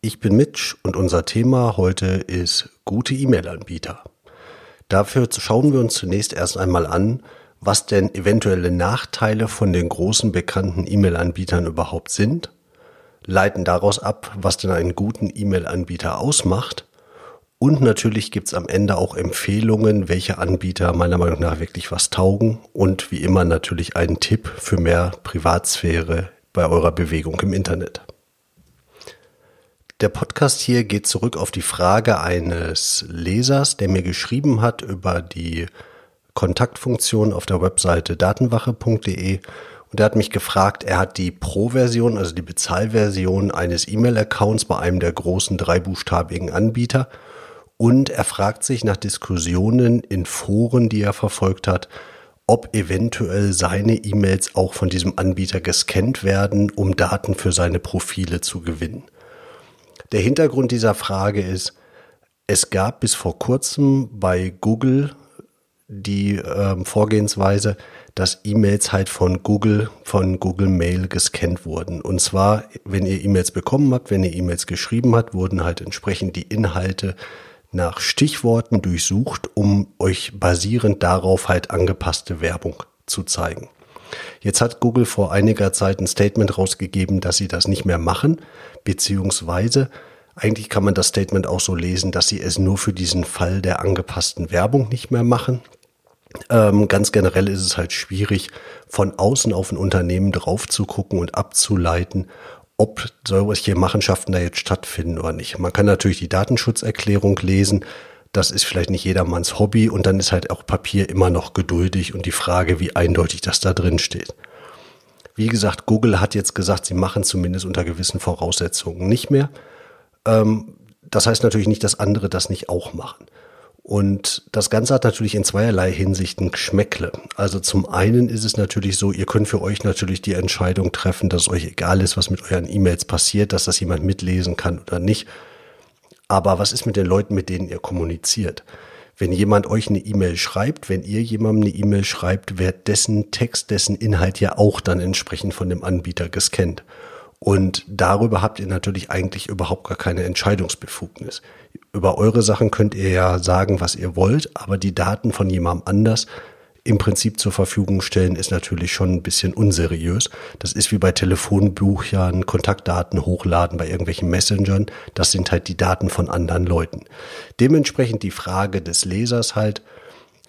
Ich bin Mitch und unser Thema heute ist gute E-Mail-Anbieter. Dafür schauen wir uns zunächst erst einmal an, was denn eventuelle Nachteile von den großen bekannten E-Mail-Anbietern überhaupt sind, leiten daraus ab, was denn einen guten E-Mail-Anbieter ausmacht und natürlich gibt's am Ende auch Empfehlungen, welche Anbieter meiner Meinung nach wirklich was taugen und wie immer natürlich einen Tipp für mehr Privatsphäre bei eurer Bewegung im Internet. Der Podcast hier geht zurück auf die Frage eines Lesers, der mir geschrieben hat über die Kontaktfunktion auf der Webseite datenwache.de und er hat mich gefragt, er hat die Pro-Version, also die Bezahlversion eines E-Mail-Accounts bei einem der großen dreibuchstabigen Anbieter und er fragt sich nach Diskussionen in Foren, die er verfolgt hat, ob eventuell seine E-Mails auch von diesem Anbieter gescannt werden, um Daten für seine Profile zu gewinnen. Der Hintergrund dieser Frage ist, es gab bis vor kurzem bei Google die äh, Vorgehensweise, dass E-Mails halt von Google, von Google Mail gescannt wurden. Und zwar, wenn ihr E-Mails bekommen habt, wenn ihr E-Mails geschrieben habt, wurden halt entsprechend die Inhalte nach Stichworten durchsucht, um euch basierend darauf halt angepasste Werbung zu zeigen. Jetzt hat Google vor einiger Zeit ein Statement rausgegeben, dass sie das nicht mehr machen, beziehungsweise eigentlich kann man das Statement auch so lesen, dass sie es nur für diesen Fall der angepassten Werbung nicht mehr machen. Ähm, ganz generell ist es halt schwierig, von außen auf ein Unternehmen drauf zu gucken und abzuleiten, ob solche Machenschaften da jetzt stattfinden oder nicht. Man kann natürlich die Datenschutzerklärung lesen. Das ist vielleicht nicht jedermanns Hobby und dann ist halt auch Papier immer noch geduldig und die Frage, wie eindeutig das da drin steht. Wie gesagt, Google hat jetzt gesagt, sie machen zumindest unter gewissen Voraussetzungen nicht mehr. Ähm, das heißt natürlich nicht, dass andere das nicht auch machen. Und das Ganze hat natürlich in zweierlei Hinsichten Geschmäckle. Also zum einen ist es natürlich so, ihr könnt für euch natürlich die Entscheidung treffen, dass euch egal ist, was mit euren E-Mails passiert, dass das jemand mitlesen kann oder nicht. Aber was ist mit den Leuten, mit denen ihr kommuniziert? Wenn jemand euch eine E-Mail schreibt, wenn ihr jemandem eine E-Mail schreibt, wird dessen Text, dessen Inhalt ja auch dann entsprechend von dem Anbieter gescannt. Und darüber habt ihr natürlich eigentlich überhaupt gar keine Entscheidungsbefugnis. Über eure Sachen könnt ihr ja sagen, was ihr wollt, aber die Daten von jemandem anders im Prinzip zur Verfügung stellen, ist natürlich schon ein bisschen unseriös. Das ist wie bei Telefonbuchern, Kontaktdaten hochladen bei irgendwelchen Messengern. Das sind halt die Daten von anderen Leuten. Dementsprechend die Frage des Lesers halt,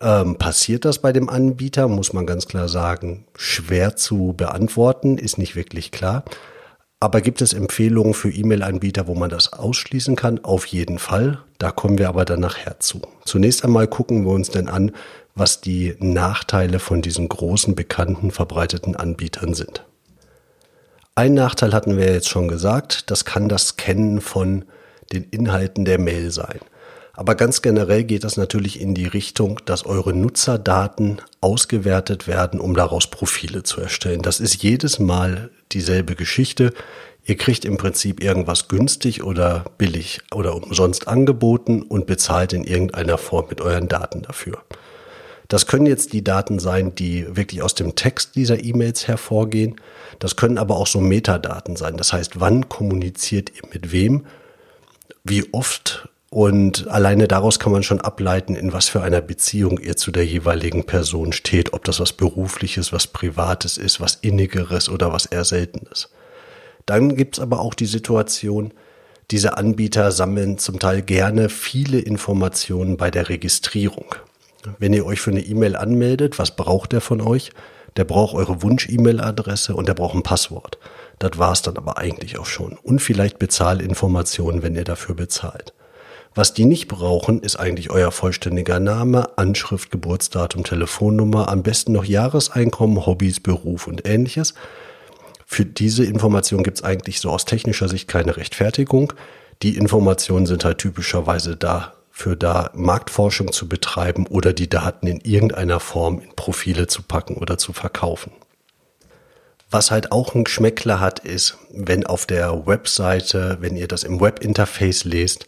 ähm, passiert das bei dem Anbieter, muss man ganz klar sagen, schwer zu beantworten, ist nicht wirklich klar. Aber gibt es Empfehlungen für E-Mail-Anbieter, wo man das ausschließen kann? Auf jeden Fall. Da kommen wir aber dann nachher zu. Zunächst einmal gucken wir uns denn an, was die Nachteile von diesen großen, bekannten, verbreiteten Anbietern sind. Ein Nachteil hatten wir jetzt schon gesagt, das kann das Kennen von den Inhalten der Mail sein. Aber ganz generell geht das natürlich in die Richtung, dass eure Nutzerdaten ausgewertet werden, um daraus Profile zu erstellen. Das ist jedes Mal dieselbe Geschichte. Ihr kriegt im Prinzip irgendwas günstig oder billig oder umsonst angeboten und bezahlt in irgendeiner Form mit euren Daten dafür. Das können jetzt die Daten sein, die wirklich aus dem Text dieser E-Mails hervorgehen. Das können aber auch so Metadaten sein. Das heißt, wann kommuniziert ihr mit wem? Wie oft und alleine daraus kann man schon ableiten, in was für einer Beziehung ihr zu der jeweiligen Person steht, ob das was Berufliches, was Privates ist, was Innigeres oder was eher Seltenes. Dann gibt's aber auch die Situation, diese Anbieter sammeln zum Teil gerne viele Informationen bei der Registrierung. Wenn ihr euch für eine E-Mail anmeldet, was braucht der von euch? Der braucht eure Wunsch-E-Mail-Adresse und der braucht ein Passwort. Das war's dann aber eigentlich auch schon. Und vielleicht Bezahlinformationen, wenn ihr dafür bezahlt. Was die nicht brauchen, ist eigentlich euer vollständiger Name, Anschrift, Geburtsdatum, Telefonnummer, am besten noch Jahreseinkommen, Hobbys, Beruf und ähnliches. Für diese Information gibt es eigentlich so aus technischer Sicht keine Rechtfertigung. Die Informationen sind halt typischerweise dafür da, Marktforschung zu betreiben oder die Daten in irgendeiner Form in Profile zu packen oder zu verkaufen. Was halt auch ein Geschmäckler hat, ist, wenn auf der Webseite, wenn ihr das im Webinterface lest,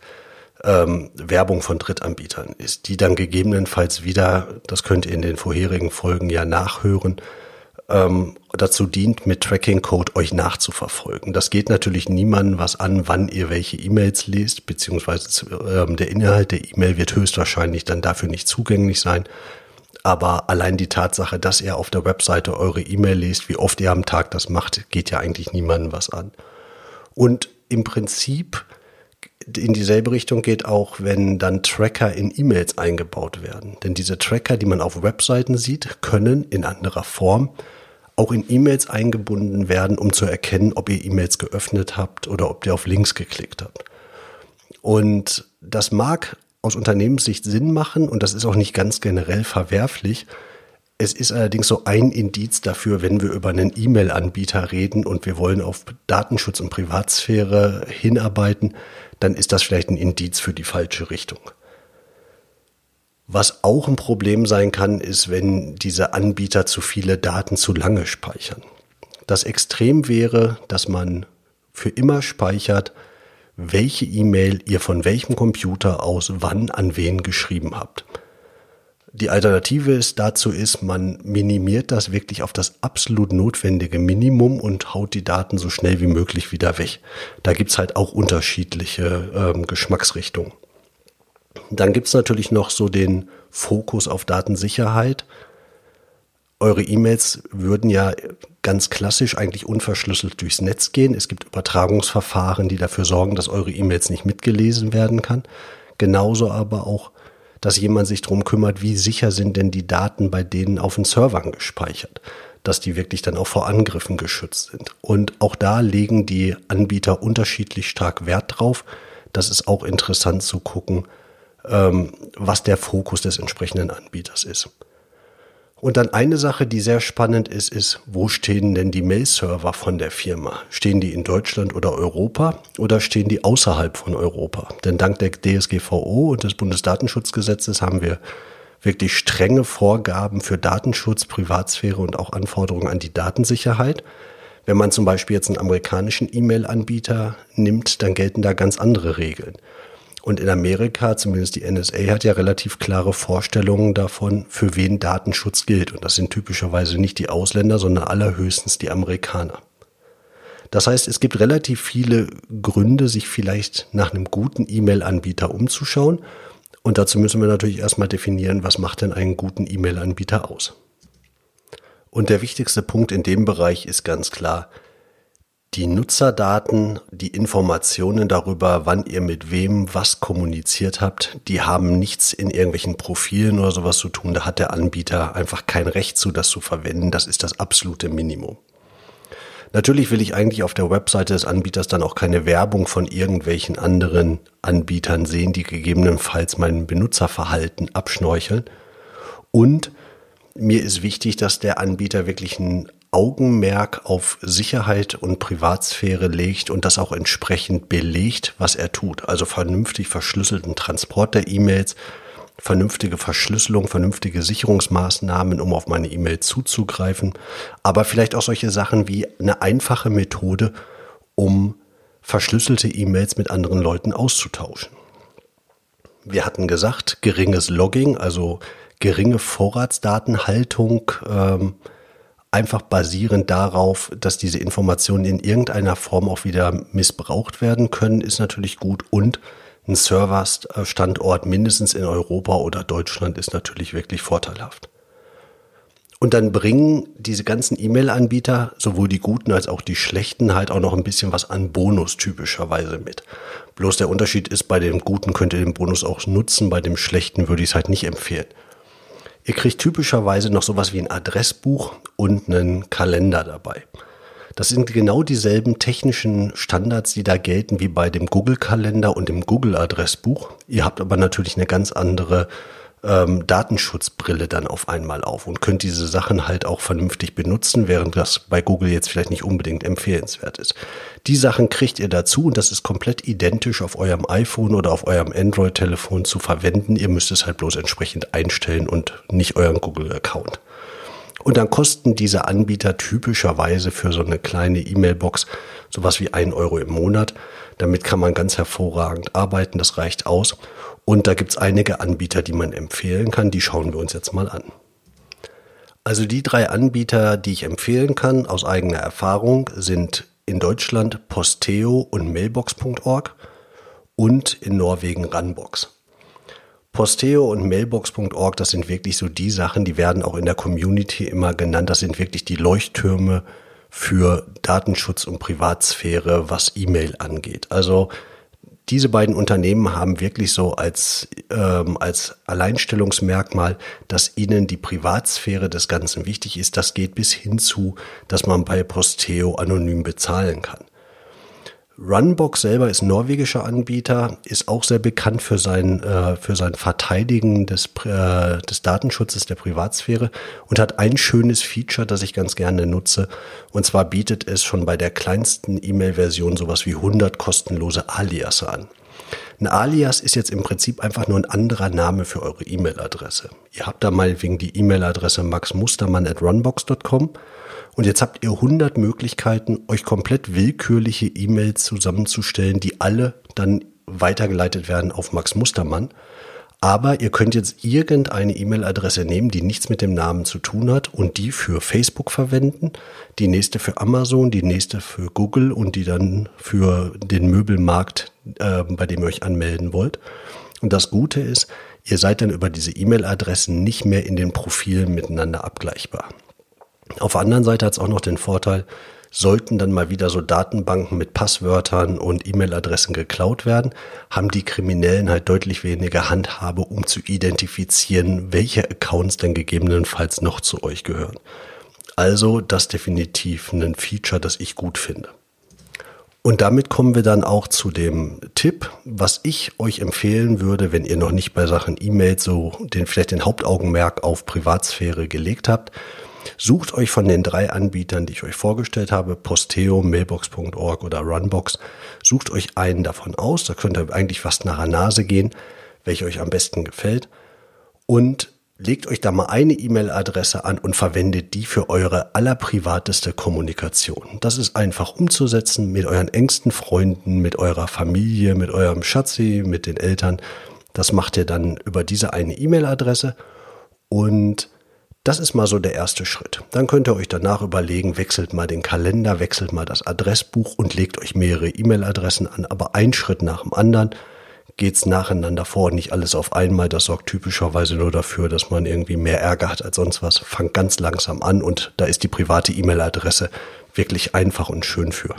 ähm, Werbung von Drittanbietern ist, die dann gegebenenfalls wieder, das könnt ihr in den vorherigen Folgen ja nachhören, ähm, dazu dient, mit Tracking-Code euch nachzuverfolgen. Das geht natürlich niemandem was an, wann ihr welche E-Mails lest, beziehungsweise ähm, der Inhalt der E-Mail wird höchstwahrscheinlich dann dafür nicht zugänglich sein. Aber allein die Tatsache, dass ihr auf der Webseite eure E-Mail liest, wie oft ihr am Tag das macht, geht ja eigentlich niemandem was an. Und im Prinzip in dieselbe Richtung geht auch, wenn dann Tracker in E-Mails eingebaut werden. Denn diese Tracker, die man auf Webseiten sieht, können in anderer Form auch in E-Mails eingebunden werden, um zu erkennen, ob ihr E-Mails geöffnet habt oder ob ihr auf Links geklickt habt. Und das mag aus Unternehmenssicht Sinn machen und das ist auch nicht ganz generell verwerflich. Es ist allerdings so ein Indiz dafür, wenn wir über einen E-Mail-Anbieter reden und wir wollen auf Datenschutz und Privatsphäre hinarbeiten, dann ist das vielleicht ein Indiz für die falsche Richtung. Was auch ein Problem sein kann, ist, wenn diese Anbieter zu viele Daten zu lange speichern. Das Extrem wäre, dass man für immer speichert, welche E-Mail ihr von welchem Computer aus wann an wen geschrieben habt. Die Alternative ist dazu ist, man minimiert das wirklich auf das absolut notwendige Minimum und haut die Daten so schnell wie möglich wieder weg. Da gibt's halt auch unterschiedliche ähm, Geschmacksrichtungen. Dann gibt's natürlich noch so den Fokus auf Datensicherheit. Eure E-Mails würden ja ganz klassisch eigentlich unverschlüsselt durchs Netz gehen. Es gibt Übertragungsverfahren, die dafür sorgen, dass eure E-Mails nicht mitgelesen werden kann. Genauso aber auch, dass jemand sich darum kümmert, wie sicher sind denn die Daten bei denen auf den Servern gespeichert, dass die wirklich dann auch vor Angriffen geschützt sind. Und auch da legen die Anbieter unterschiedlich stark Wert drauf. Das ist auch interessant zu gucken, ähm, was der Fokus des entsprechenden Anbieters ist. Und dann eine Sache, die sehr spannend ist, ist, wo stehen denn die Mail-Server von der Firma? Stehen die in Deutschland oder Europa oder stehen die außerhalb von Europa? Denn dank der DSGVO und des Bundesdatenschutzgesetzes haben wir wirklich strenge Vorgaben für Datenschutz, Privatsphäre und auch Anforderungen an die Datensicherheit. Wenn man zum Beispiel jetzt einen amerikanischen E-Mail-Anbieter nimmt, dann gelten da ganz andere Regeln. Und in Amerika, zumindest die NSA, hat ja relativ klare Vorstellungen davon, für wen Datenschutz gilt. Und das sind typischerweise nicht die Ausländer, sondern allerhöchstens die Amerikaner. Das heißt, es gibt relativ viele Gründe, sich vielleicht nach einem guten E-Mail-Anbieter umzuschauen. Und dazu müssen wir natürlich erstmal definieren, was macht denn einen guten E-Mail-Anbieter aus. Und der wichtigste Punkt in dem Bereich ist ganz klar, die Nutzerdaten, die Informationen darüber, wann ihr mit wem was kommuniziert habt, die haben nichts in irgendwelchen Profilen oder sowas zu tun. Da hat der Anbieter einfach kein Recht zu, das zu verwenden. Das ist das absolute Minimum. Natürlich will ich eigentlich auf der Webseite des Anbieters dann auch keine Werbung von irgendwelchen anderen Anbietern sehen, die gegebenenfalls mein Benutzerverhalten abschnorcheln. Und mir ist wichtig, dass der Anbieter wirklich ein Augenmerk auf Sicherheit und Privatsphäre legt und das auch entsprechend belegt, was er tut. Also vernünftig verschlüsselten Transport der E-Mails, vernünftige Verschlüsselung, vernünftige Sicherungsmaßnahmen, um auf meine E-Mail zuzugreifen, aber vielleicht auch solche Sachen wie eine einfache Methode, um verschlüsselte E-Mails mit anderen Leuten auszutauschen. Wir hatten gesagt, geringes Logging, also geringe Vorratsdatenhaltung, ähm, einfach basierend darauf, dass diese Informationen in irgendeiner Form auch wieder missbraucht werden können, ist natürlich gut und ein Serverstandort mindestens in Europa oder Deutschland ist natürlich wirklich vorteilhaft. Und dann bringen diese ganzen E-Mail-Anbieter, sowohl die guten als auch die schlechten, halt auch noch ein bisschen was an Bonus typischerweise mit. Bloß der Unterschied ist, bei dem guten könnt ihr den Bonus auch nutzen, bei dem schlechten würde ich es halt nicht empfehlen. Ihr kriegt typischerweise noch sowas wie ein Adressbuch und einen Kalender dabei. Das sind genau dieselben technischen Standards, die da gelten wie bei dem Google-Kalender und dem Google-Adressbuch. Ihr habt aber natürlich eine ganz andere ähm, Datenschutzbrille dann auf einmal auf und könnt diese Sachen halt auch vernünftig benutzen, während das bei Google jetzt vielleicht nicht unbedingt empfehlenswert ist. Die Sachen kriegt ihr dazu und das ist komplett identisch auf eurem iPhone oder auf eurem Android-Telefon zu verwenden. Ihr müsst es halt bloß entsprechend einstellen und nicht euren Google-Account. Und dann kosten diese Anbieter typischerweise für so eine kleine E-Mail-Box sowas wie ein Euro im Monat. Damit kann man ganz hervorragend arbeiten, das reicht aus. Und da gibt's einige Anbieter, die man empfehlen kann. Die schauen wir uns jetzt mal an. Also die drei Anbieter, die ich empfehlen kann aus eigener Erfahrung, sind in Deutschland Posteo und Mailbox.org und in Norwegen Runbox. Posteo und Mailbox.org, das sind wirklich so die Sachen, die werden auch in der Community immer genannt. Das sind wirklich die Leuchttürme für Datenschutz und Privatsphäre, was E-Mail angeht. Also diese beiden Unternehmen haben wirklich so als, ähm, als Alleinstellungsmerkmal, dass ihnen die Privatsphäre des Ganzen wichtig ist. Das geht bis hin zu, dass man bei Posteo anonym bezahlen kann. Runbox selber ist norwegischer Anbieter, ist auch sehr bekannt für sein, äh, für sein Verteidigen des, äh, des Datenschutzes der Privatsphäre und hat ein schönes Feature, das ich ganz gerne nutze. Und zwar bietet es schon bei der kleinsten E-Mail-Version sowas wie 100 kostenlose Alias an. Ein Alias ist jetzt im Prinzip einfach nur ein anderer Name für eure E-Mail-Adresse. Ihr habt da mal wegen die E-Mail-Adresse maxmustermann at runbox.com und jetzt habt ihr 100 Möglichkeiten, euch komplett willkürliche E-Mails zusammenzustellen, die alle dann weitergeleitet werden auf Max Mustermann. Aber ihr könnt jetzt irgendeine E-Mail-Adresse nehmen, die nichts mit dem Namen zu tun hat und die für Facebook verwenden, die nächste für Amazon, die nächste für Google und die dann für den Möbelmarkt, äh, bei dem ihr euch anmelden wollt. Und das Gute ist, ihr seid dann über diese E-Mail-Adressen nicht mehr in den Profilen miteinander abgleichbar. Auf der anderen Seite hat es auch noch den Vorteil, sollten dann mal wieder so Datenbanken mit Passwörtern und E-Mail-Adressen geklaut werden, haben die Kriminellen halt deutlich weniger Handhabe, um zu identifizieren, welche Accounts denn gegebenenfalls noch zu euch gehören. Also das definitiv ein Feature, das ich gut finde. Und damit kommen wir dann auch zu dem Tipp, was ich euch empfehlen würde, wenn ihr noch nicht bei Sachen E-Mail so den, vielleicht den Hauptaugenmerk auf Privatsphäre gelegt habt Sucht euch von den drei Anbietern, die ich euch vorgestellt habe, Posteo, Mailbox.org oder Runbox, sucht euch einen davon aus. Da könnt ihr eigentlich fast nach der Nase gehen, welche euch am besten gefällt. Und legt euch da mal eine E-Mail-Adresse an und verwendet die für eure allerprivateste Kommunikation. Das ist einfach umzusetzen mit euren engsten Freunden, mit eurer Familie, mit eurem Schatzi, mit den Eltern. Das macht ihr dann über diese eine E-Mail-Adresse und das ist mal so der erste Schritt. Dann könnt ihr euch danach überlegen, wechselt mal den Kalender, wechselt mal das Adressbuch und legt euch mehrere E-Mail-Adressen an, aber ein Schritt nach dem anderen geht's nacheinander vor, nicht alles auf einmal. Das sorgt typischerweise nur dafür, dass man irgendwie mehr Ärger hat als sonst was. Fangt ganz langsam an und da ist die private E-Mail-Adresse wirklich einfach und schön für.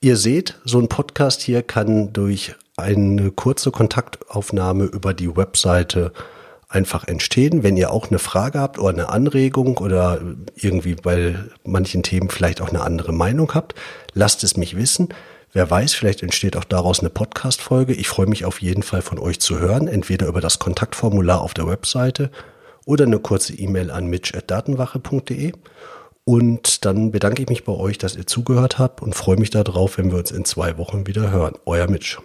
Ihr seht, so ein Podcast hier kann durch eine kurze Kontaktaufnahme über die Webseite einfach entstehen. Wenn ihr auch eine Frage habt oder eine Anregung oder irgendwie bei manchen Themen vielleicht auch eine andere Meinung habt, lasst es mich wissen. Wer weiß, vielleicht entsteht auch daraus eine Podcast-Folge. Ich freue mich auf jeden Fall von euch zu hören, entweder über das Kontaktformular auf der Webseite oder eine kurze E-Mail an mitch.datenwache.de. Und dann bedanke ich mich bei euch, dass ihr zugehört habt und freue mich darauf, wenn wir uns in zwei Wochen wieder hören. Euer Mitch.